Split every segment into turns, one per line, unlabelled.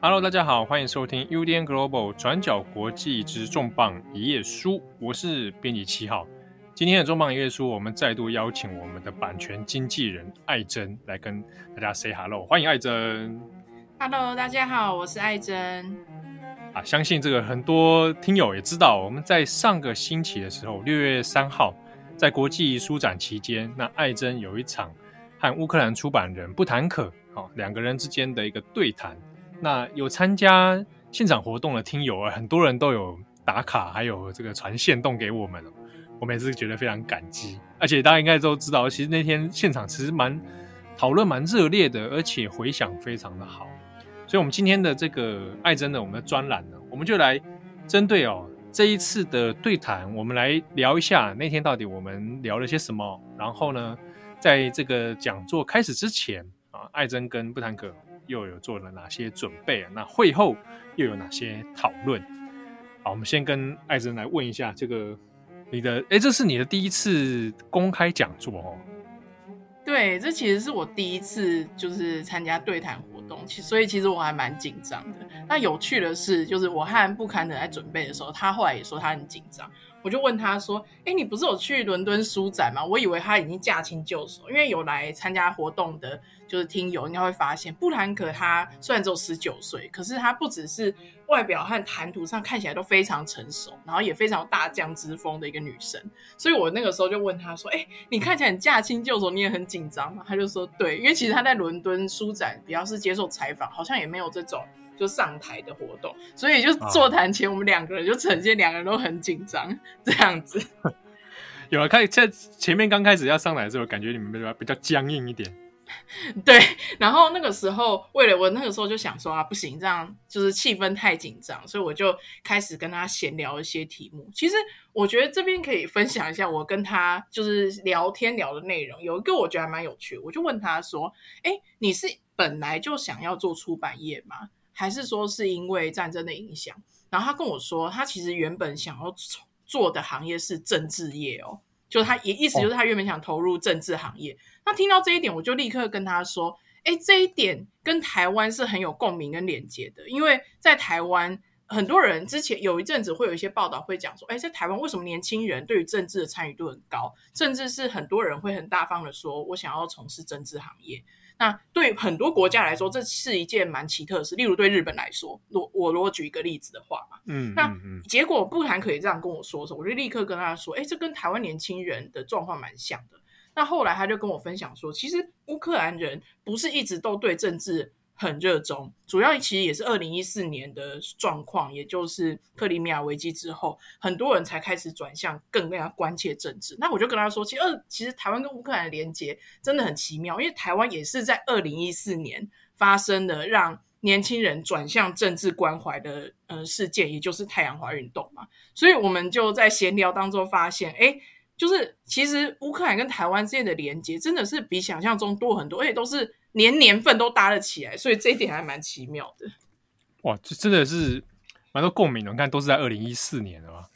Hello，大家好，欢迎收听 UDN Global 转角国际之重磅一页书，我是编辑七号。今天的重磅一页书，我们再度邀请我们的版权经纪人艾珍来跟大家 say hello，欢迎艾珍。
Hello，大家好，我是艾珍。
啊，相信这个很多听友也知道，我们在上个星期的时候，六月三号，在国际书展期间，那艾珍有一场和乌克兰出版人布坦可，哦，两个人之间的一个对谈。那有参加现场活动的听友啊，很多人都有打卡，还有这个传限动给我们，我们也是觉得非常感激。而且大家应该都知道，其实那天现场其实蛮讨论蛮热烈的，而且回响非常的好。所以，我们今天的这个艾珍的我们的专栏呢，我们就来针对哦这一次的对谈，我们来聊一下那天到底我们聊了些什么。然后呢，在这个讲座开始之前啊，艾珍跟布谈可。又有做了哪些准备？那会后又有哪些讨论？好，我们先跟艾珍来问一下，这个你的哎，这是你的第一次公开讲座哦？
对，这其实是我第一次就是参加对谈活动，其所以其实我还蛮紧张的。那有趣的是，就是我和不堪的在准备的时候，他后来也说他很紧张。我就问他说：“哎，你不是有去伦敦书展吗？我以为他已经驾轻就熟，因为有来参加活动的，就是听友应该会发现，布兰可他虽然只有十九岁，可是他不只是外表和谈吐上看起来都非常成熟，然后也非常大将之风的一个女生。所以我那个时候就问他说：‘哎，你看起来很驾轻就熟，你也很紧张吗？’他就说：‘对，因为其实他在伦敦书展比较是接受采访，好像也没有这种。’就上台的活动，所以就座谈前，我们两个人就呈现两个人都很紧张这样子。
有了，开在前面刚开始要上来的时候，感觉你们比较比较僵硬一点。
对，然后那个时候，为了我那个时候就想说啊，不行，这样就是气氛太紧张，所以我就开始跟他闲聊一些题目。其实我觉得这边可以分享一下我跟他就是聊天聊的内容。有一个我觉得还蛮有趣，我就问他说：“哎，你是本来就想要做出版业吗？”还是说是因为战争的影响，然后他跟我说，他其实原本想要做的行业是政治业哦，就他也意思就是他原本想投入政治行业。那听到这一点，我就立刻跟他说，哎，这一点跟台湾是很有共鸣跟连接的，因为在台湾，很多人之前有一阵子会有一些报道会讲说，哎，在台湾为什么年轻人对于政治的参与度很高，甚至是很多人会很大方的说，我想要从事政治行业。那对很多国家来说，这是一件蛮奇特的事。例如对日本来说，我我如果举一个例子的话嘛，嗯，那结果不谈可以这样跟我说的时候，我就立刻跟他说，哎，这跟台湾年轻人的状况蛮像的。那后来他就跟我分享说，其实乌克兰人不是一直都对政治很热衷，主要其实也是二零一四年的状况，也就是克里米亚危机之后，很多人才开始转向更加关切政治。那我就跟他说，其实二其实台湾跟乌克兰的连接真的很奇妙，因为台湾也是在二零一四年发生的让年轻人转向政治关怀的呃事件，也就是太阳花运动嘛。所以我们就在闲聊当中发现，哎，就是其实乌克兰跟台湾之间的连接真的是比想象中多很多，而且都是。年年份都搭了起来，所以这一点还蛮奇妙的。
哇，这真的是蛮多共鸣的。你看，都是在二零一四年的嘛。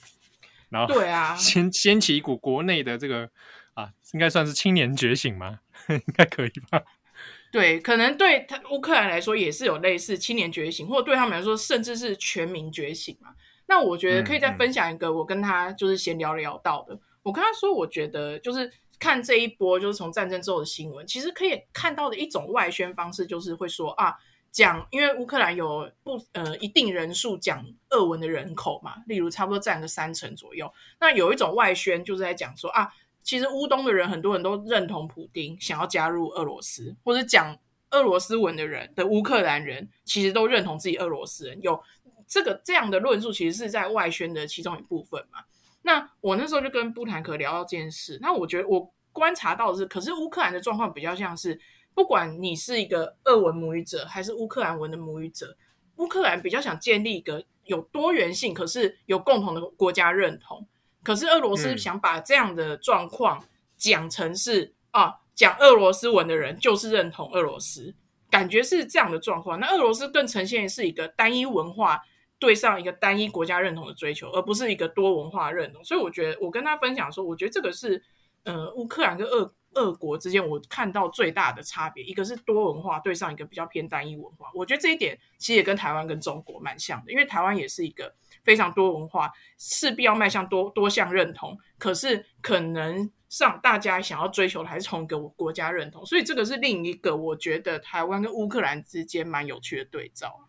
然后，对啊，掀掀起一股国内的这个啊，应该算是青年觉醒吗？应该可以吧？
对，可能对他乌克兰来说也是有类似青年觉醒，或者对他们来说，甚至是全民觉醒嘛。那我觉得可以再分享一个，我跟他就是闲聊聊到的。嗯嗯、我跟他说，我觉得就是。看这一波就是从战争之后的新闻，其实可以看到的一种外宣方式，就是会说啊，讲因为乌克兰有不呃一定人数讲俄文的人口嘛，例如差不多占个三成左右。那有一种外宣就是在讲说啊，其实乌东的人很多人都认同普丁，想要加入俄罗斯，或者讲俄罗斯文的人的乌克兰人，其实都认同自己俄罗斯人。有这个这样的论述，其实是在外宣的其中一部分嘛。那我那时候就跟布坦克聊到这件事，那我觉得我观察到的是，可是乌克兰的状况比较像是，不管你是一个俄文母语者还是乌克兰文的母语者，乌克兰比较想建立一个有多元性，可是有共同的国家认同。可是俄罗斯想把这样的状况讲成是、嗯、啊，讲俄罗斯文的人就是认同俄罗斯，感觉是这样的状况。那俄罗斯更呈现是一个单一文化。对上一个单一国家认同的追求，而不是一个多文化认同。所以我觉得，我跟他分享说，我觉得这个是呃，乌克兰跟俄俄国之间，我看到最大的差别，一个是多文化对上一个比较偏单一文化。我觉得这一点其实也跟台湾跟中国蛮像的，因为台湾也是一个非常多文化，势必要迈向多多项认同。可是可能上大家想要追求的还是同一个国家认同，所以这个是另一个我觉得台湾跟乌克兰之间蛮有趣的对照。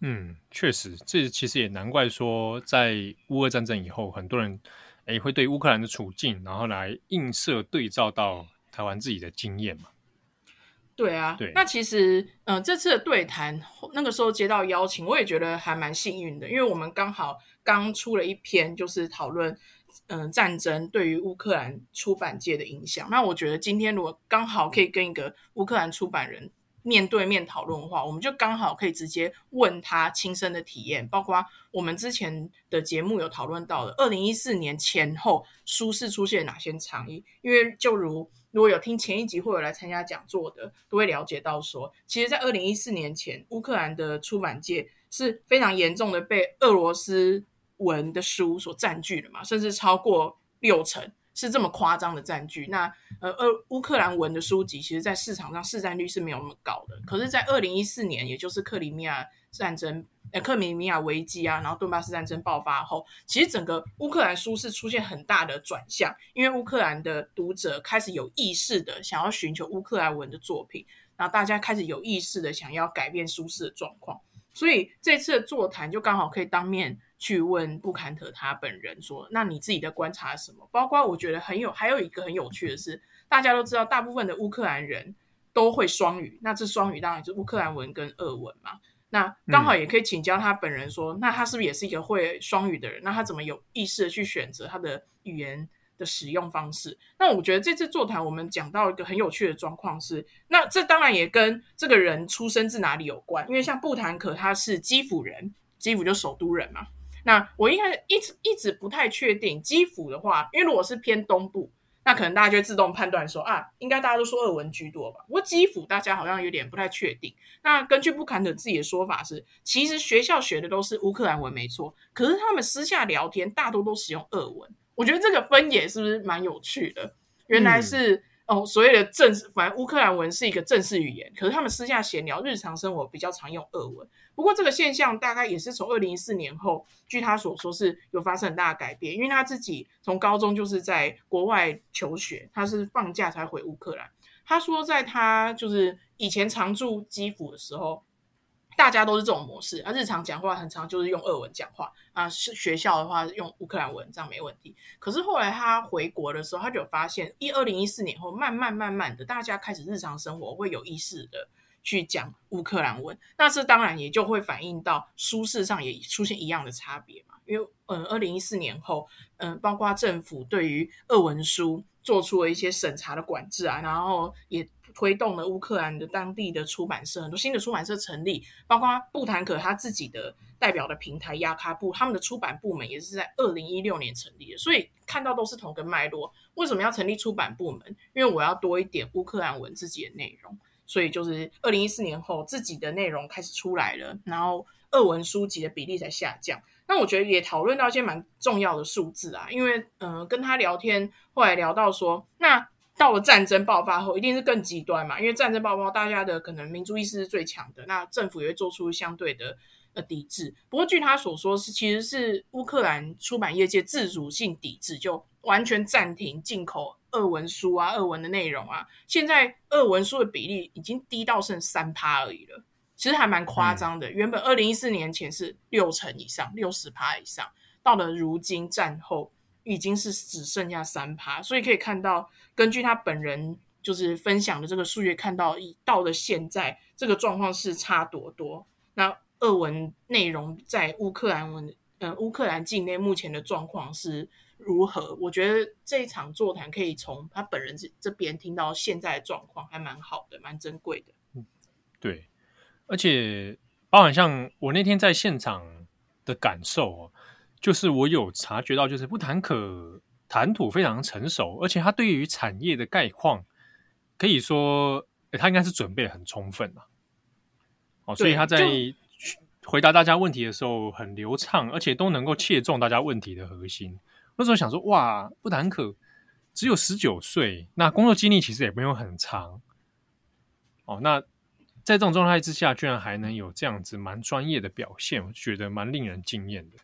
嗯，确实，这其实也难怪说，在乌俄战争以后，很多人诶会对乌克兰的处境，然后来映射对照到台湾自己的经验嘛。
对啊，对。那其实，嗯、呃，这次的对谈，那个时候接到邀请，我也觉得还蛮幸运的，因为我们刚好刚出了一篇，就是讨论，嗯、呃，战争对于乌克兰出版界的影响。那我觉得今天如果刚好可以跟一个乌克兰出版人。面对面讨论的话，我们就刚好可以直接问他亲身的体验，包括我们之前的节目有讨论到的，二零一四年前后书市出现哪些差异。因为就如如果有听前一集或者来参加讲座的，都会了解到说，其实，在二零一四年前，乌克兰的出版界是非常严重的被俄罗斯文的书所占据的嘛，甚至超过六成。是这么夸张的占据，那呃，乌克兰文的书籍，其实在市场上市占率是没有那么高的。可是，在二零一四年，也就是克里米亚战争、呃，克里米亚危机啊，然后顿巴斯战争爆发后，其实整个乌克兰书市出现很大的转向，因为乌克兰的读者开始有意识的想要寻求乌克兰文的作品，然后大家开始有意识的想要改变书市的状况，所以这次的座谈就刚好可以当面。去问布坎特他本人说：“那你自己的观察是什么？”包括我觉得很有，还有一个很有趣的是，大家都知道，大部分的乌克兰人都会双语。那这双语当然就是乌克兰文跟俄文嘛。那刚好也可以请教他本人说：“嗯、那他是不是也是一个会双语的人？那他怎么有意识的去选择他的语言的使用方式？”那我觉得这次座谈我们讲到一个很有趣的状况是，那这当然也跟这个人出生自哪里有关，因为像布坦可他是基辅人，基辅就首都人嘛。那我一开始一直一直不太确定基辅的话，因为如果是偏东部，那可能大家就自动判断说啊，应该大家都说俄文居多吧。不过基辅大家好像有点不太确定。那根据布坎特自己的说法是，其实学校学的都是乌克兰文没错，可是他们私下聊天大多都使用俄文。我觉得这个分野是不是蛮有趣的？原来是。哦，所谓的正式，反正乌克兰文是一个正式语言，可是他们私下闲聊、日常生活比较常用俄文。不过这个现象大概也是从二零一四年后，据他所说是有发生很大的改变，因为他自己从高中就是在国外求学，他是放假才回乌克兰。他说，在他就是以前常住基辅的时候。大家都是这种模式啊，日常讲话很常就是用俄文讲话啊，是学校的话用乌克兰文，这样没问题。可是后来他回国的时候，他就发现一二零一四年后，慢慢慢慢的，大家开始日常生活会有意识的去讲乌克兰文，那这当然也就会反映到书市上也出现一样的差别嘛。因为嗯，二零一四年后，嗯，包括政府对于俄文书做出了一些审查的管制啊，然后也。推动了乌克兰的当地的出版社，很多新的出版社成立，包括布坦可他自己的代表的平台亚卡布，他们的出版部门也是在二零一六年成立的，所以看到都是同个脉络。为什么要成立出版部门？因为我要多一点乌克兰文自己的内容，所以就是二零一四年后自己的内容开始出来了，然后俄文书籍的比例才下降。那我觉得也讨论到一些蛮重要的数字啊，因为嗯、跟他聊天后来聊到说那。到了战争爆发后，一定是更极端嘛，因为战争爆发，大家的可能民族意识是最强的，那政府也会做出相对的呃抵制。不过据他所说是，其实是乌克兰出版业界自主性抵制，就完全暂停进口俄文书啊、俄文的内容啊。现在俄文书的比例已经低到剩三趴而已了，其实还蛮夸张的。嗯、原本二零一四年前是六成以上，六十趴以上，到了如今战后。已经是只剩下三趴，所以可以看到，根据他本人就是分享的这个数据，看到已到了现在这个状况是差多多。那俄文内容在乌克兰文，呃，乌克兰境内目前的状况是如何？我觉得这一场座谈可以从他本人这这边听到现在的状况，还蛮好的，蛮珍贵的。嗯，
对，而且包含像我那天在现场的感受哦。就是我有察觉到，就是布坦可谈吐非常成熟，而且他对于产业的概况，可以说他应该是准备得很充分嘛。哦，所以他在回答大家问题的时候很流畅，而且都能够切中大家问题的核心。那时候想说，哇，布坦可只有十九岁，那工作经历其实也没有很长。哦，那在这种状态之下，居然还能有这样子蛮专业的表现，我觉得蛮令人惊艳的。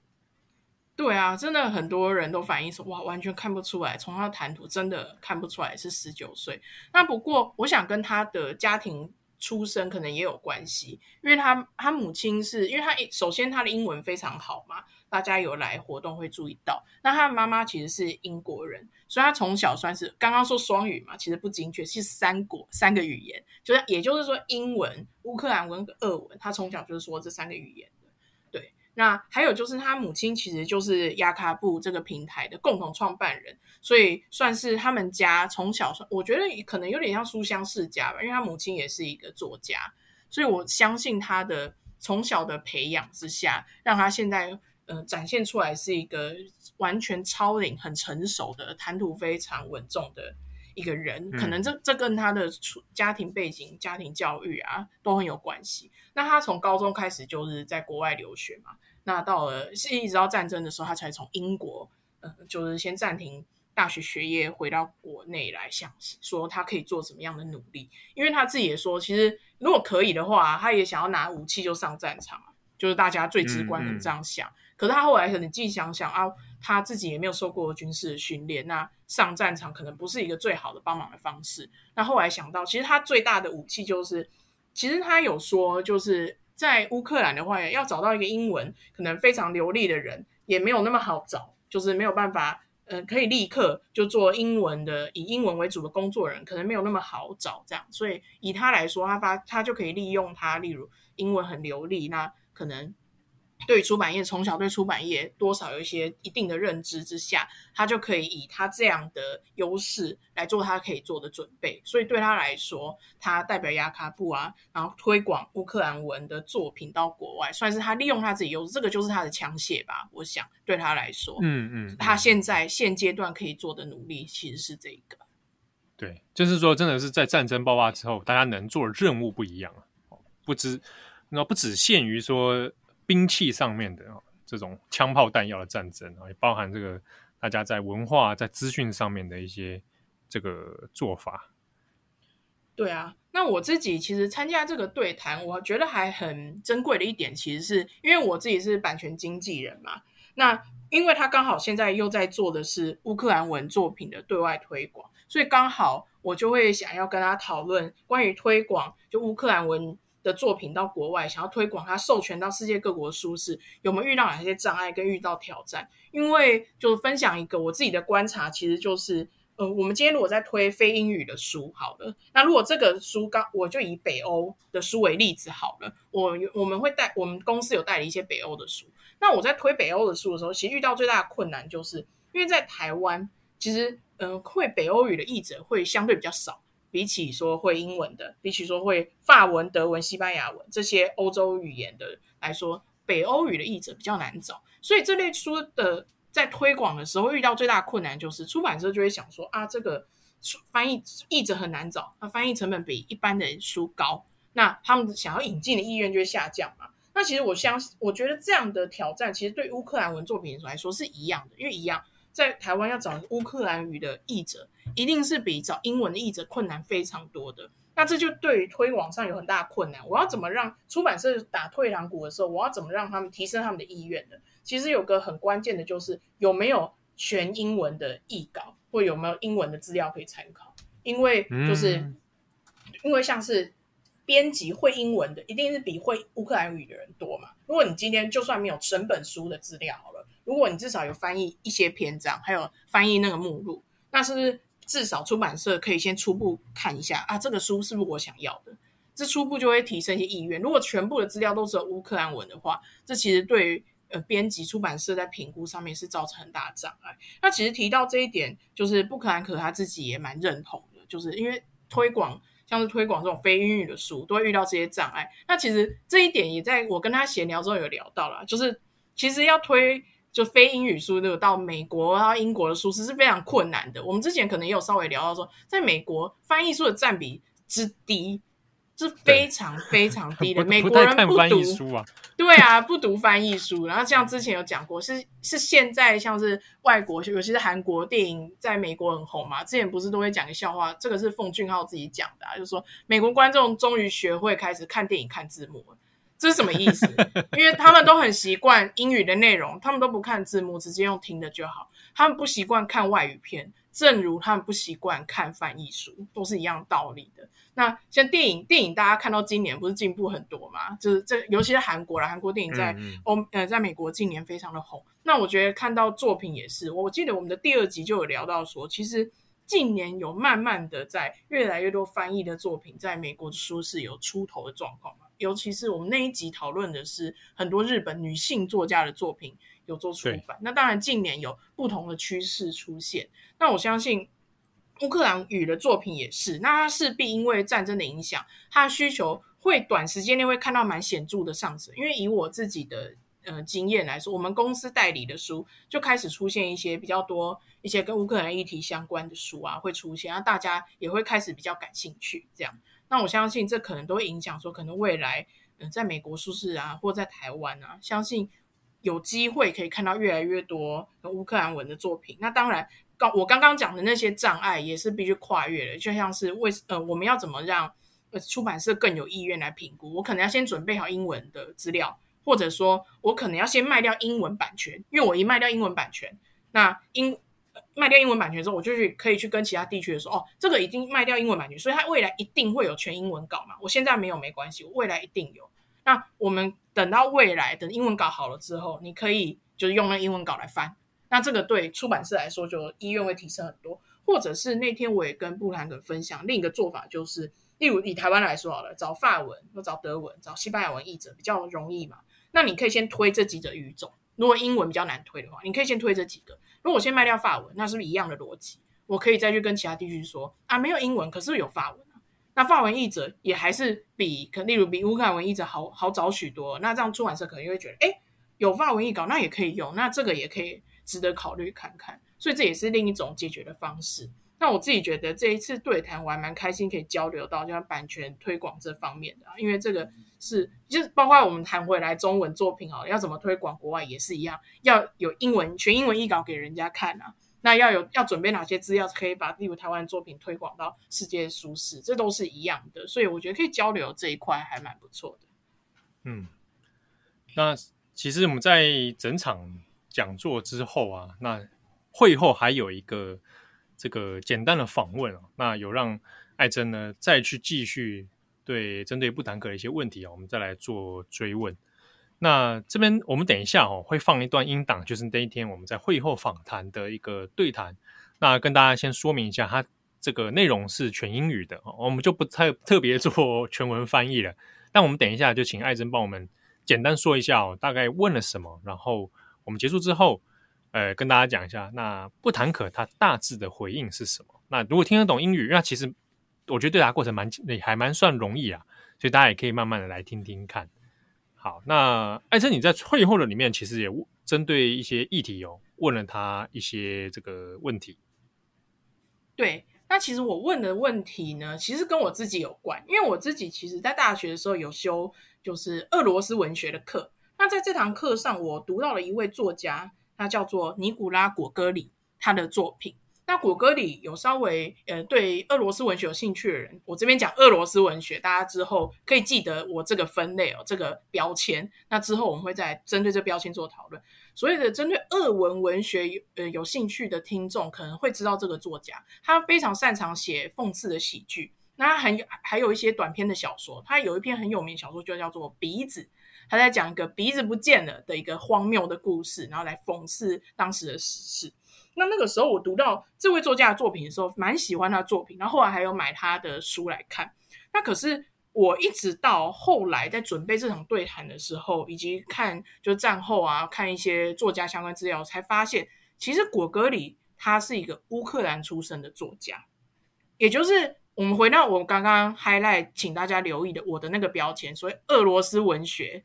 对啊，真的很多人都反映说，哇，完全看不出来，从他的谈吐真的看不出来是十九岁。那不过，我想跟他的家庭出生可能也有关系，因为他他母亲是因为他首先他的英文非常好嘛。大家有来活动会注意到，那他的妈妈其实是英国人，所以他从小算是刚刚说双语嘛，其实不精确，是三国三个语言，就是也就是说英文、乌克兰文、俄文，他从小就是说这三个语言。那还有就是他母亲其实就是亚卡布这个平台的共同创办人，所以算是他们家从小，我觉得可能有点像书香世家吧，因为他母亲也是一个作家，所以我相信他的从小的培养之下，让他现在。呃，展现出来是一个完全超龄、很成熟的、谈吐非常稳重的一个人。可能这这跟他的家庭背景、家庭教育啊都很有关系。那他从高中开始就是在国外留学嘛，那到了是一直到战争的时候，他才从英国呃，就是先暂停大学学业，回到国内来想说他可以做什么样的努力。因为他自己也说，其实如果可以的话，他也想要拿武器就上战场，就是大家最直观的这样想。嗯嗯可是他后来可能自己想想啊，他自己也没有受过军事的训练，那上战场可能不是一个最好的帮忙的方式。那后来想到，其实他最大的武器就是，其实他有说，就是在乌克兰的话，要找到一个英文可能非常流利的人，也没有那么好找，就是没有办法，呃，可以立刻就做英文的，以英文为主的工作人，可能没有那么好找。这样，所以以他来说，他发他就可以利用他，例如英文很流利，那可能。对出版业，从小对出版业多少有一些一定的认知之下，他就可以以他这样的优势来做他可以做的准备。所以对他来说，他代表雅卡布啊，然后推广乌克兰文的作品到国外，算是他利用他自己优势，这个就是他的枪械吧。我想对他来说，嗯嗯，他现在现阶段可以做的努力其实是这个。
对，就是说，真的是在战争爆发之后，大家能做的任务不一样了，不只那不只限于说。兵器上面的这种枪炮弹药的战争啊，也包含这个大家在文化、在资讯上面的一些这个做法。
对啊，那我自己其实参加这个对谈，我觉得还很珍贵的一点，其实是因为我自己是版权经纪人嘛。那因为他刚好现在又在做的是乌克兰文作品的对外推广，所以刚好我就会想要跟他讨论关于推广就乌克兰文。的作品到国外，想要推广它，授权到世界各国的书市，有没有遇到哪些障碍跟遇到挑战？因为就分享一个我自己的观察，其实就是，呃，我们今天如果在推非英语的书，好了，那如果这个书刚，我就以北欧的书为例子好了，我我们会带我们公司有代理一些北欧的书，那我在推北欧的书的时候，其实遇到最大的困难就是，因为在台湾，其实，嗯、会北欧语的译者会相对比较少。比起说会英文的，比起说会法文、德文、西班牙文这些欧洲语言的来说，北欧语的译者比较难找。所以这类书的在推广的时候遇到最大困难就是出版社就会想说啊，这个翻译译者很难找，那翻译成本比一般的书高，那他们想要引进的意愿就会下降嘛。那其实我相信，我觉得这样的挑战其实对乌克兰文作品来说是一样的，因为一样。在台湾要找乌克兰语的译者，一定是比找英文的译者困难非常多的。那这就对于推广上有很大的困难。我要怎么让出版社打退堂鼓的时候，我要怎么让他们提升他们的意愿呢？其实有个很关键的就是有没有全英文的译稿，或有没有英文的资料可以参考。因为就是、嗯、因为像是编辑会英文的，一定是比会乌克兰语的人多嘛。如果你今天就算没有整本书的资料好了。如果你至少有翻译一些篇章，还有翻译那个目录，那是不是至少出版社可以先初步看一下啊？这个书是不是我想要的？这初步就会提升一些意愿。如果全部的资料都是乌克兰文的话，这其实对于呃编辑出版社在评估上面是造成很大障碍。那其实提到这一点，就是布克兰可他自己也蛮认同的，就是因为推广像是推广这种非英语的书，都会遇到这些障碍。那其实这一点也在我跟他闲聊之后有聊到了，就是其实要推。就非英语书，那个到美国啊、英国的书其实是非常困难的。我们之前可能也有稍微聊到说，在美国翻译书的占比之低，是非常非常低的。美国人不
读对啊，
不读翻译书。然后像之前有讲过，是是现在像是外国，尤其是韩国电影在美国很红嘛。之前不是都会讲个笑话，这个是奉俊昊自己讲的，啊，就是说美国观众终于学会开始看电影看字幕了。这是什么意思？因为他们都很习惯英语的内容，他们都不看字幕，直接用听的就好。他们不习惯看外语片，正如他们不习惯看翻译书，都是一样道理的。那像电影，电影大家看到今年不是进步很多嘛？就是这，尤其是韩国啦，韩国电影在欧、嗯、呃，在美国近年非常的红。那我觉得看到作品也是，我记得我们的第二集就有聊到说，其实近年有慢慢的在越来越多翻译的作品在美国的书市有出头的状况。尤其是我们那一集讨论的是很多日本女性作家的作品有做出版，那当然近年有不同的趋势出现。那我相信乌克兰语的作品也是，那它势必因为战争的影响，它的需求会短时间内会看到蛮显著的上升。因为以我自己的呃经验来说，我们公司代理的书就开始出现一些比较多一些跟乌克兰议题相关的书啊，会出现，那大家也会开始比较感兴趣这样。那我相信这可能都会影响说，可能未来，嗯，在美国书市啊，或在台湾啊，相信有机会可以看到越来越多乌克兰文的作品。那当然，刚我刚刚讲的那些障碍也是必须跨越的，就像是为呃，我们要怎么让呃出版社更有意愿来评估？我可能要先准备好英文的资料，或者说我可能要先卖掉英文版权，因为我一卖掉英文版权，那英。卖掉英文版权之后，我就去可以去跟其他地区的说，哦，这个已经卖掉英文版权，所以它未来一定会有全英文稿嘛。我现在没有没关系，我未来一定有。那我们等到未来等英文稿好了之后，你可以就是用那英文稿来翻。那这个对出版社来说就意愿会提升很多。或者是那天我也跟布兰克分享另一个做法，就是例如以台湾来说好了，找法文或找德文、找西班牙文译者比较容易嘛。那你可以先推这几种语种。如果英文比较难推的话，你可以先推这几个。如果我先卖掉法文，那是不是一样的逻辑？我可以再去跟其他地区说啊，没有英文，可是有法文啊。那法文译者也还是比，可例如比乌克兰文译者好好找许多。那这样出版社可能就会觉得，哎，有法文译稿，那也可以用，那这个也可以值得考虑看看。所以这也是另一种解决的方式。那我自己觉得这一次对谈我还蛮开心，可以交流到像版权推广这方面的，因为这个是就是包括我们谈回来中文作品啊，要怎么推广国外也是一样，要有英文全英文译稿给人家看啊，那要有要准备哪些资料可以把例如台湾作品推广到世界书市，这都是一样的，所以我觉得可以交流这一块还蛮不错的。
嗯，那其实我们在整场讲座之后啊，那会后还有一个。这个简单的访问啊，那有让艾珍呢再去继续对针对不谈壳的一些问题啊，我们再来做追问。那这边我们等一下哦会放一段音档，就是那一天我们在会后访谈的一个对谈。那跟大家先说明一下，它这个内容是全英语的，我们就不太特别做全文翻译了。但我们等一下就请艾珍帮我们简单说一下哦，大概问了什么，然后我们结束之后。呃，跟大家讲一下，那不谈壳它大致的回应是什么？那如果听得懂英语，那其实我觉得对答过程蛮也还蛮算容易啊，所以大家也可以慢慢的来听听看。好，那艾珍你在会后的里面其实也针对一些议题哦，问了他一些这个问题。
对，那其实我问的问题呢，其实跟我自己有关，因为我自己其实在大学的时候有修就是俄罗斯文学的课，那在这堂课上，我读到了一位作家。他叫做尼古拉·果戈里，他的作品。那果戈里有稍微呃对俄罗斯文学有兴趣的人，我这边讲俄罗斯文学，大家之后可以记得我这个分类哦，这个标签。那之后我们会再针对这标签做讨论。所以的针对俄文文学有呃有兴趣的听众，可能会知道这个作家，他非常擅长写讽刺的喜剧。那他很还有一些短篇的小说，他有一篇很有名小说就叫做《鼻子》。他在讲一个鼻子不见了的一个荒谬的故事，然后来讽刺当时的时事。那那个时候我读到这位作家的作品的时候，蛮喜欢他作品，然后后来还有买他的书来看。那可是我一直到后来在准备这场对谈的时候，以及看就战后啊，看一些作家相关资料，才发现其实果戈里他是一个乌克兰出生的作家，也就是我们回到我刚刚 highlight，请大家留意的我的那个标签，所谓俄罗斯文学。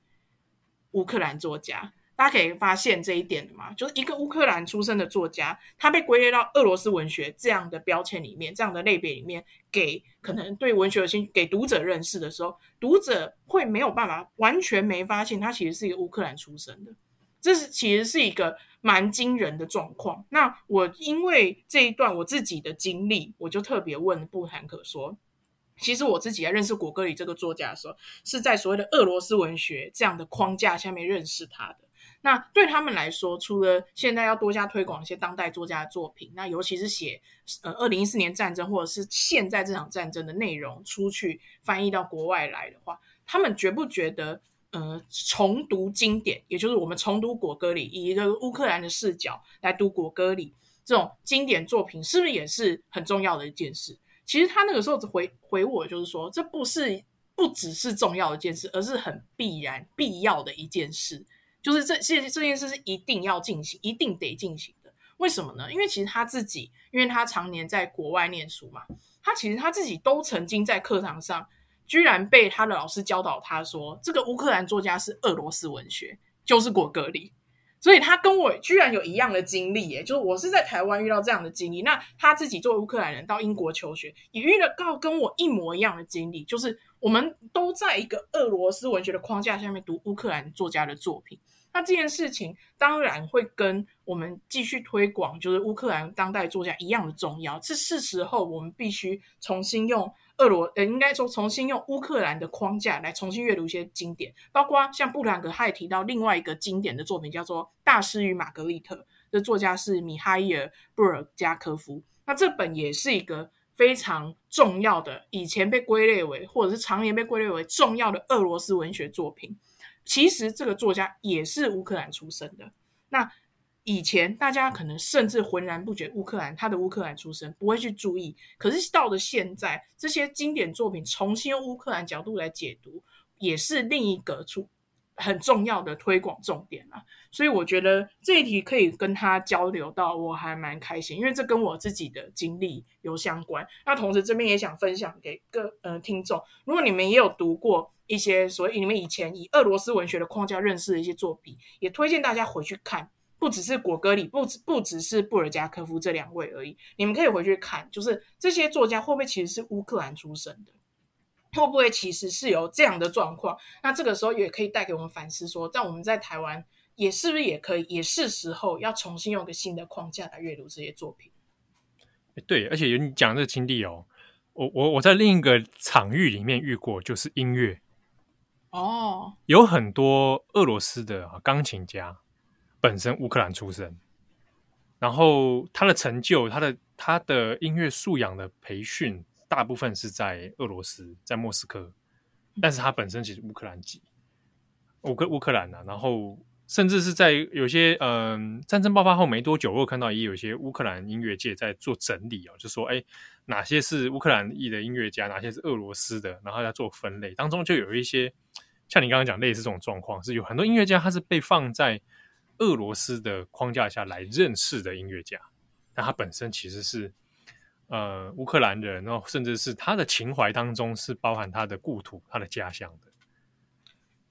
乌克兰作家，大家可以发现这一点的嘛，就是一个乌克兰出生的作家，他被归类到俄罗斯文学这样的标签里面，这样的类别里面，给可能对文学有兴趣，给读者认识的时候，读者会没有办法完全没发现他其实是一个乌克兰出生的，这是其实是一个蛮惊人的状况。那我因为这一段我自己的经历，我就特别问布坦可说。其实我自己在认识果戈里这个作家的时候，是在所谓的俄罗斯文学这样的框架下面认识他的。那对他们来说，除了现在要多加推广一些当代作家的作品，那尤其是写呃二零一四年战争或者是现在这场战争的内容出去翻译到国外来的话，他们觉不觉得呃重读经典，也就是我们重读果戈里，以一个乌克兰的视角来读果戈里这种经典作品，是不是也是很重要的一件事？其实他那个时候回回我，就是说，这不是不只是重要的一件事，而是很必然必要的一件事。就是这这这件事是一定要进行，一定得进行的。为什么呢？因为其实他自己，因为他常年在国外念书嘛，他其实他自己都曾经在课堂上，居然被他的老师教导他说，这个乌克兰作家是俄罗斯文学，就是果戈里。所以他跟我居然有一样的经历耶，就是我是在台湾遇到这样的经历，那他自己作为乌克兰人到英国求学，也遇到跟我一模一样的经历，就是我们都在一个俄罗斯文学的框架下面读乌克兰作家的作品，那这件事情当然会跟我们继续推广就是乌克兰当代作家一样的重要，是是时候我们必须重新用。俄罗呃，应该说重新用乌克兰的框架来重新阅读一些经典，包括像布兰格，他也提到另外一个经典的作品叫做《大师与玛格丽特》，的作家是米哈伊尔·布尔加科夫。那这本也是一个非常重要的，以前被归类为或者是常年被归类为重要的俄罗斯文学作品。其实这个作家也是乌克兰出生的。那以前大家可能甚至浑然不觉乌克兰他的乌克兰出身，不会去注意。可是到了现在，这些经典作品重新用乌克兰角度来解读，也是另一个出很重要的推广重点啊。所以我觉得这一题可以跟他交流到，我还蛮开心，因为这跟我自己的经历有相关。那同时这边也想分享给各呃听众，如果你们也有读过一些所谓你们以前以俄罗斯文学的框架认识的一些作品，也推荐大家回去看。不只是果戈里，不只不只是布尔加科夫这两位而已。你们可以回去看，就是这些作家会不会其实是乌克兰出生的？会不会其实是有这样的状况？那这个时候也可以带给我们反思说，说在我们在台湾也是不是也可以，也是时候要重新用个新的框架来阅读这些作品。
对，而且有你讲这个经历哦，我我我在另一个场域里面遇过，就是音乐
哦，
有很多俄罗斯的钢琴家。本身乌克兰出身，然后他的成就，他的他的音乐素养的培训，大部分是在俄罗斯，在莫斯科。但是他本身其实乌克兰籍，乌克乌克兰呐、啊，然后甚至是在有些嗯、呃、战争爆发后没多久，我有看到也有一些乌克兰音乐界在做整理哦，就说哎，哪些是乌克兰裔的音乐家，哪些是俄罗斯的，然后在做分类。当中就有一些像你刚刚讲类似这种状况，是有很多音乐家他是被放在。俄罗斯的框架下来认识的音乐家，但他本身其实是呃乌克兰人，然后甚至是他的情怀当中是包含他的故土、他的家乡的。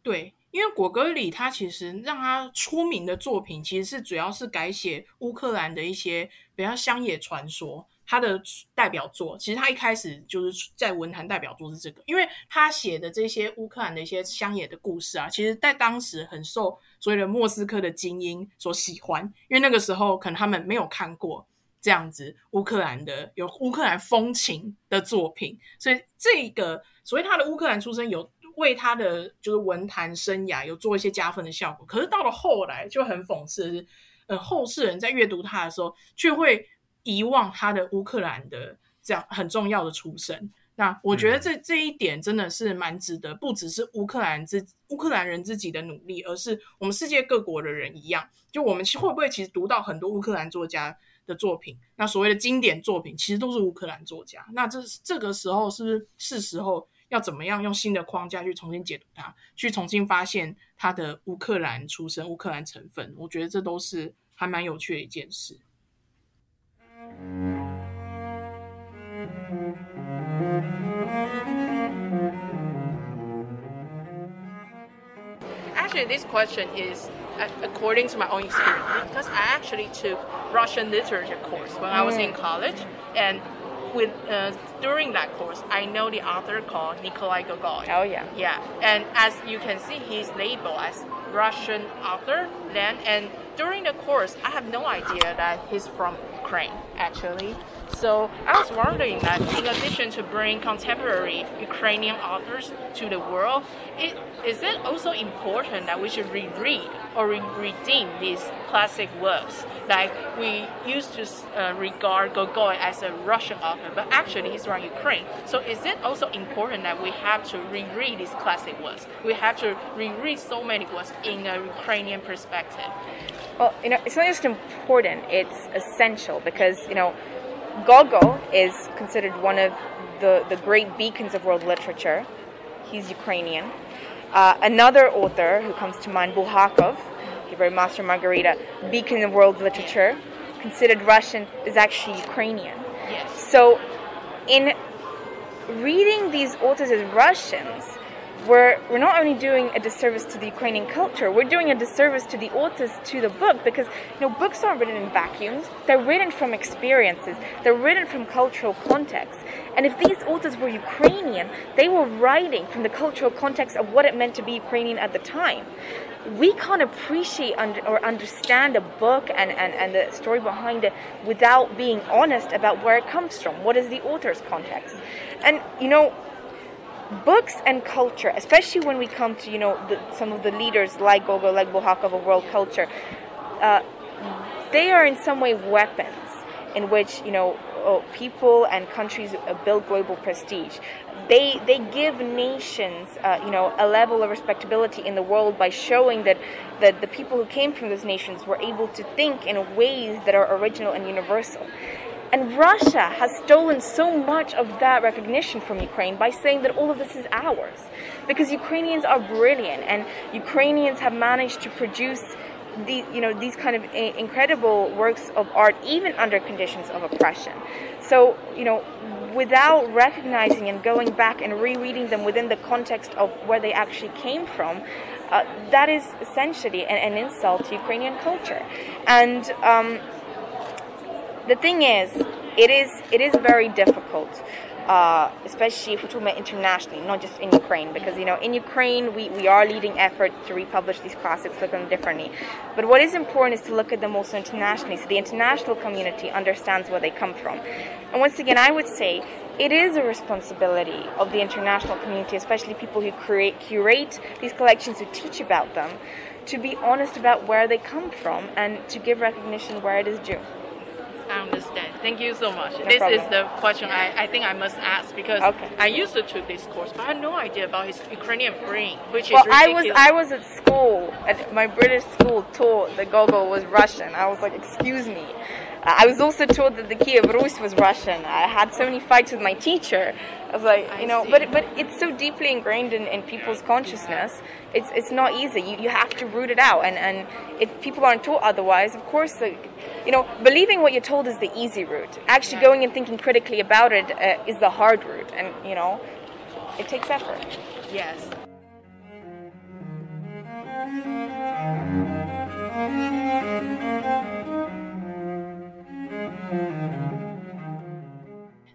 对，因为果戈里他其实让他出名的作品，其实是主要是改写乌克兰的一些比较乡野传说。他的代表作，其实他一开始就是在文坛代表作是这个，因为他写的这些乌克兰的一些乡野的故事啊，其实在当时很受所谓的莫斯科的精英所喜欢，因为那个时候可能他们没有看过这样子乌克兰的有乌克兰风情的作品，所以这个所谓他的乌克兰出身有为他的就是文坛生涯有做一些加分的效果。可是到了后来就很讽刺的是，呃，后世人在阅读他的时候却会。遗忘他的乌克兰的这样很重要的出身，那我觉得这这一点真的是蛮值得，不只是乌克兰自乌克兰人自己的努力，而是我们世界各国的人一样，就我们会不会其实读到很多乌克兰作家的作品？那所谓的经典作品其实都是乌克兰作家，那这这个时候是不是是时候要怎么样用新的框架去重新解读它，去重新发现它的乌克兰出身、乌克兰成分？我觉得这都是还蛮有趣的一件事。Actually, this question is according to my own experience because I actually took Russian literature course when I was in mm. college, and with uh, during that course, I know the author called Nikolai Gogol.
Oh yeah.
Yeah, and as you can see, he's labeled as Russian author. Then, and during the course, I have no idea that he's from Ukraine actually. So I was wondering that in addition to bring contemporary Ukrainian authors to the world, it, is it also important that we should reread or re- redeem these classic works? Like we used to uh, regard Gogol as a Russian author, but actually he's from Ukraine. So is it also important that we have to reread these classic works? We have to reread so many works in a Ukrainian perspective.
Well, you know, it's not just important; it's essential because you know Gogol is considered one of the, the great beacons of world literature. He's Ukrainian. Uh, another author who comes to mind, Bulgakov, he wrote Master Margarita, beacon of world literature, considered Russian, is actually Ukrainian.
Yes.
So, in reading these authors as Russians, we're, we're not only doing a disservice to the Ukrainian culture, we're doing a disservice to the authors, to the book, because you know books aren't written in vacuums. They're written from experiences. They're written from cultural context. And if these authors were Ukrainian, they were writing from the cultural context of what it meant to be Ukrainian at the time. We can't appreciate or understand a book and, and, and the story behind it without being honest about where it comes from. What is the author's context? And, you know, books and culture, especially when we come to you know the, some of the leaders like Gogol, like Bulgakov of world culture, uh, they are in some way weapons in which you know uh, people and countries uh, build global prestige. They they give nations uh, you know a level of respectability in the world by showing that that the people who came from those nations were able to think in ways that are original and universal. And Russia has stolen so much of that recognition from Ukraine by saying that all of this is ours. Because Ukrainians are brilliant and Ukrainians have managed to produce the, you know, these kind of incredible works of art even under conditions of oppression. So, you know, without recognizing and going back and rereading them within the context of where they actually came from, uh, that is essentially an, an, insult to Ukrainian culture. And um, the thing is, it is it is very difficult, uh, especially if we're talking about internationally, not just in Ukraine, because you know in Ukraine we, we are leading efforts to republish these classics, look at them differently. But what is important is to look at them also internationally, so the international community understands where they come from. And once again, I would say it is a responsibility of the international community, especially people who create curate these collections, who teach about them, to be honest about where they come from and to give recognition where it is due.
Understand. Thank you so much. No this problem. is the question I, I think I must ask because okay. I used to took this course, but I had no idea about his Ukrainian brain, which
well,
is ridiculous.
I was I was at school, at my British school taught that Gogol was Russian. I was like, excuse me. I was also told that the Kiev Rus was Russian. I had so many fights with my teacher. I was like, you know, but but it's so deeply ingrained in, in people's consciousness. It's it's not easy. You, you have to root it out, and and if people aren't taught otherwise, of course, you know, believing what you're told is the easy route. Actually, going and thinking critically about it uh, is the hard route, and you know, it takes effort.
Yes.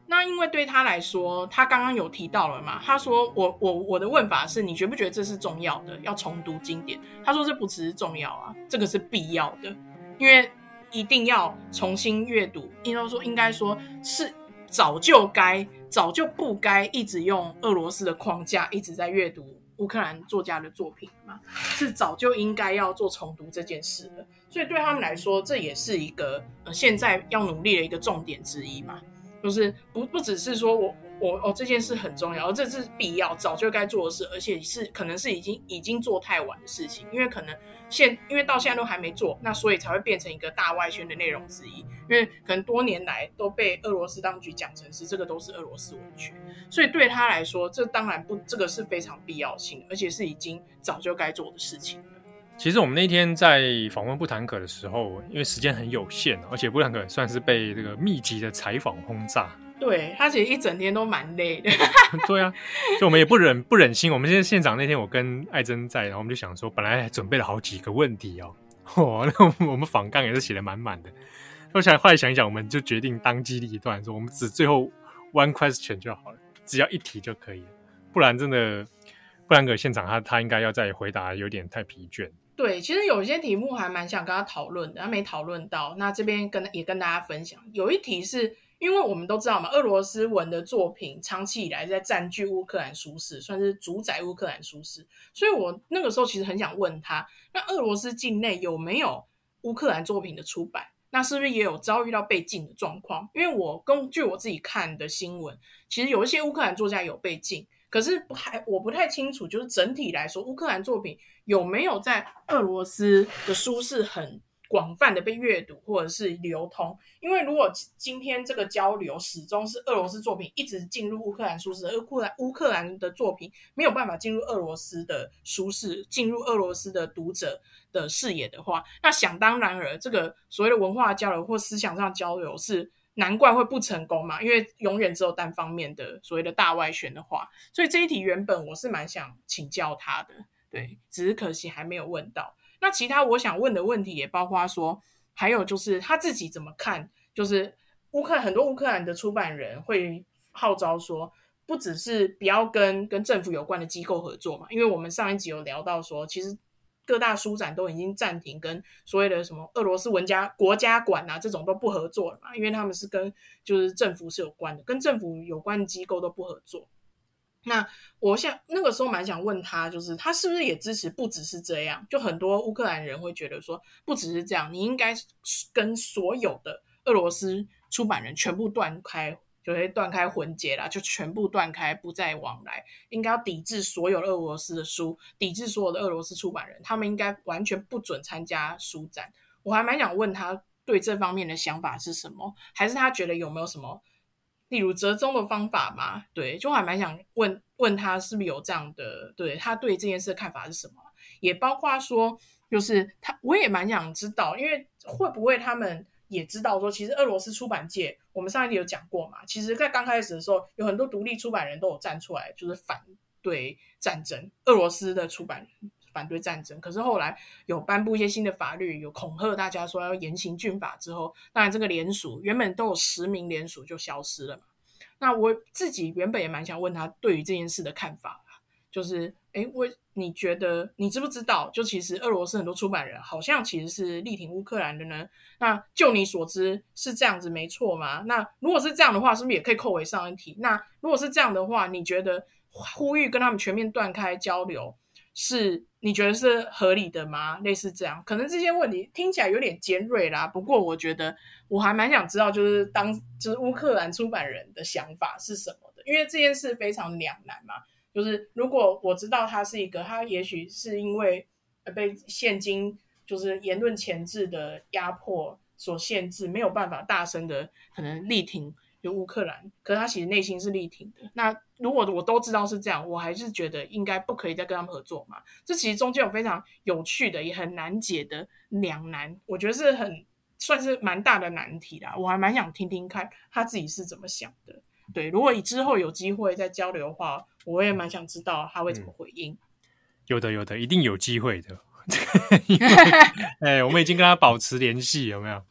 那因为对他来说，他刚刚有提到了嘛？他说我我我的问法是你觉不觉得这是重要的？要重读经典？他说这不只是重要啊，这个是必要的，因为一定要重新阅读。应该说应该说是早就该早就不该一直用俄罗斯的框架一直在阅读乌克兰作家的作品嘛？是早就应该要做重读这件事了。所以对他们来说，这也是一个呃现在要努力的一个重点之一嘛。就是不不只是说我我哦这件事很重要，而这是必要，早就该做的事，而且是可能是已经已经做太晚的事情，因为可能现因为到现在都还没做，那所以才会变成一个大外宣的内容之一，因为可能多年来都被俄罗斯当局讲成是这个都是俄罗斯文学，所以对他来说，这当然不这个是非常必要性，而且是已经早就该做的事情。
其实我们那天在访问布坦可的时候，因为时间很有限，而且布坦可算是被这个密集的采访轰炸，
对，他其实一整天都蛮累的。
对啊，就我们也不忍不忍心。我们现在现场那天，我跟艾珍在，然后我们就想说，本来还准备了好几个问题哦，哦那我们访纲也是写的满满的。我想后来想一想，我们就决定当机立断，说我们只最后 one question 就好了，只要一题就可以了。不然真的，不然个现场他他应该要再回答，有点太疲倦。
对，其实有些题目还蛮想跟他讨论的，他没讨论到。那这边跟也跟大家分享，有一题是。因为我们都知道嘛，俄罗斯文的作品长期以来在占据乌克兰书市，算是主宰乌克兰书市。所以我那个时候其实很想问他，那俄罗斯境内有没有乌克兰作品的出版？那是不是也有遭遇到被禁的状况？因为我根据我自己看的新闻，其实有一些乌克兰作家有被禁，可是不还我不太清楚，就是整体来说，乌克兰作品有没有在俄罗斯的书市很广泛的被阅读或者是流通，因为如果今天这个交流始终是俄罗斯作品一直进入乌克兰书市，而乌克兰乌克兰的作品没有办法进入俄罗斯的书市，进入俄罗斯的读者的视野的话，那想当然尔，这个所谓的文化交流或思想上交流是难怪会不成功嘛，因为永远只有单方面的所谓的大外宣的话，所以这一题原本我是蛮想请教他的，对，只是可惜还没有问到。那其他我想问的问题也包括说，还有就是他自己怎么看？就是乌克兰很多乌克兰的出版人会号召说，不只是不要跟跟政府有关的机构合作嘛，因为我们上一集有聊到说，其实各大书展都已经暂停跟所谓的什么俄罗斯文家国家馆啊这种都不合作了嘛，因为他们是跟就是政府是有关的，跟政府有关的机构都不合作。那我想那个时候蛮想问他，就是他是不是也支持？不只是这样，就很多乌克兰人会觉得说，不只是这样，你应该跟所有的俄罗斯出版人全部断开，就会断开魂结啦，就全部断开，不再往来。应该要抵制所有的俄罗斯的书，抵制所有的俄罗斯出版人，他们应该完全不准参加书展。我还蛮想问他对这方面的想法是什么，还是他觉得有没有什么？例如折中的方法嘛，对，就还蛮想问问他是不是有这样的，对，他对这件事的看法是什么？也包括说，就是他，我也蛮想知道，因为会不会他们也知道说，其实俄罗斯出版界，我们上一集有讲过嘛，其实在刚开始的时候，有很多独立出版人都有站出来，就是反对战争，俄罗斯的出版人。反对战争，可是后来有颁布一些新的法律，有恐吓大家说要严刑峻法之后，当然这个联署原本都有十名联署就消失了嘛。那我自己原本也蛮想问他对于这件事的看法，就是诶，我你觉得你知不知道？就其实俄罗斯很多出版人好像其实是力挺乌克兰的呢？那就你所知是这样子没错吗？那如果是这样的话，是不是也可以扣回上一题？那如果是这样的话，你觉得呼吁跟他们全面断开交流？是你觉得是合理的吗？类似这样，可能这些问题听起来有点尖锐啦。不过我觉得我还蛮想知道，就是当就是乌克兰出版人的想法是什么的，因为这件事非常两难嘛。就是如果我知道他是一个，他也许是因为被现今就是言论前置的压迫所限制，没有办法大声的可能力挺。就乌克兰，可是他其实内心是力挺的。那如果我都知道是这样，我还是觉得应该不可以再跟他们合作嘛。这其实中间有非常有趣的，也很难解的两难，我觉得是很算是蛮大的难题啦。我还蛮想听听看他自己是怎么想的。对，如果你之后有机会再交流的话，我也蛮想知道他会怎么回应。嗯、
有的，有的，一定有机会的。哎，我们已经跟他保持联系，有没有？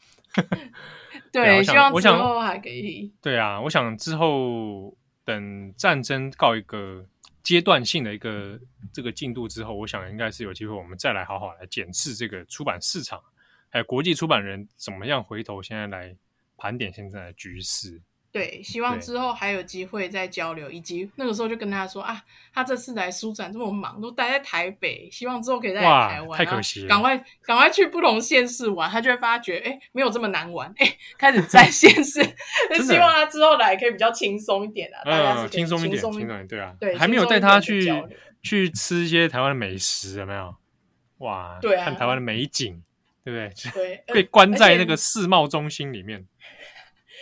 对，希望之后还可以。
对啊，我想之后等战争告一个阶段性的一个这个进度之后，我想应该是有机会，我们再来好好来检视这个出版市场，还有国际出版人怎么样回头现在来盘点现在的局势。
对，希望之后还有机会再交流，以及那个时候就跟他说啊，他这次来书展这么忙，都待在台北，希望之后可以再来台湾，
太可惜了，
赶快赶快去不同县市玩，他就会发觉，哎，没有这么难玩，哎，开始在 县市，就希望他之后来可以比较轻松一点啊，大家是轻松一点，轻松一点，
对啊，对，还没有带他去去吃一些台湾的美食，有没有？哇，对啊，看台湾的美景，对不对？对，被关在那个世贸中心里面。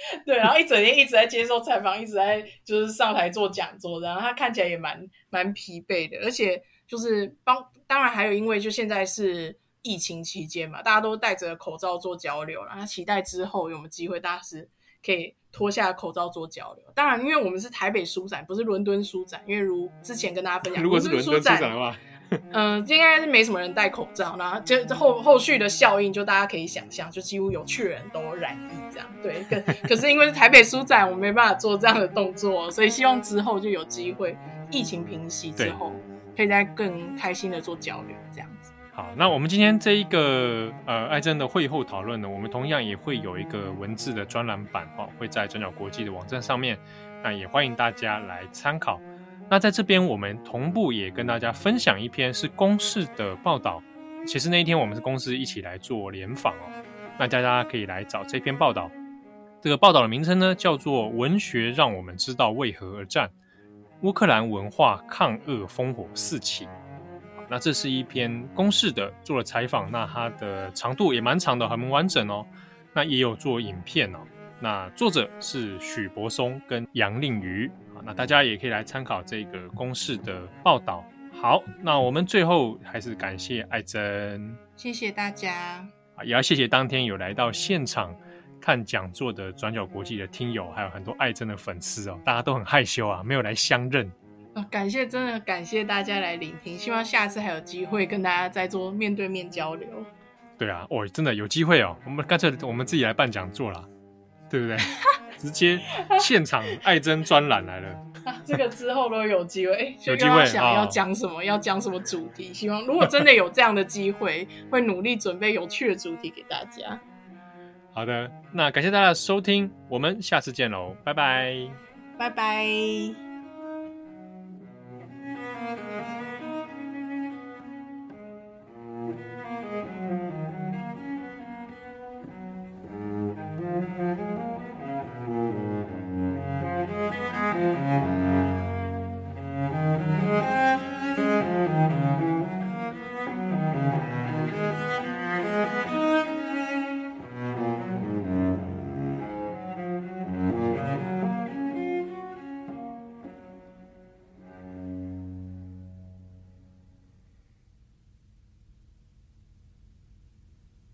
对，然后一整天一直在接受采访，一直在就是上台做讲座，然后他看起来也蛮蛮疲惫的，而且就是帮，当然还有因为就现在是疫情期间嘛，大家都戴着口罩做交流，然后期待之后有没有机会，大家是可以脱下口罩做交流。当然，因为我们是台北书展，不是伦敦书展。因为如之前跟大家分享，
如果是伦敦书展的话。
嗯、呃，应该是没什么人戴口罩，然后就后后续的效应，就大家可以想象，就几乎有去的人都染疫这样。对，可可是因为是台北书展，我没办法做这样的动作，所以希望之后就有机会，疫情平息之后，可以再更开心的做交流这样子。
好，那我们今天这一个呃艾珍的会后讨论呢，我们同样也会有一个文字的专栏版哦，会在转角国际的网站上面，那也欢迎大家来参考。那在这边，我们同步也跟大家分享一篇是公视的报道。其实那一天我们是公司一起来做联访哦，那大家可以来找这篇报道。这个报道的名称呢，叫做《文学让我们知道为何而战》，乌克兰文化抗俄烽火四起。那这是一篇公视的做了采访，那它的长度也蛮长的，很完整哦。那也有做影片哦。那作者是许博松跟杨令瑜。那大家也可以来参考这个公式的报道。好，那我们最后还是感谢艾珍，
谢谢大家。
也要谢谢当天有来到现场看讲座的转角国际的听友，还有很多艾珍的粉丝哦，大家都很害羞啊，没有来相认。
啊，感谢，真的感谢大家来聆听，希望下次还有机会跟大家再做面对面交流。
对啊，哦，真的有机会哦，我们干脆我们自己来办讲座啦，对不对？直接现场爱珍专栏来了，
啊，这个之后都有机会，欸、有机会想要讲什么，哦、要讲什么主题，希望如果真的有这样的机会，会努力准备有趣的主题给大家。
好的，那感谢大家的收听，我们下次见喽，拜拜，
拜拜。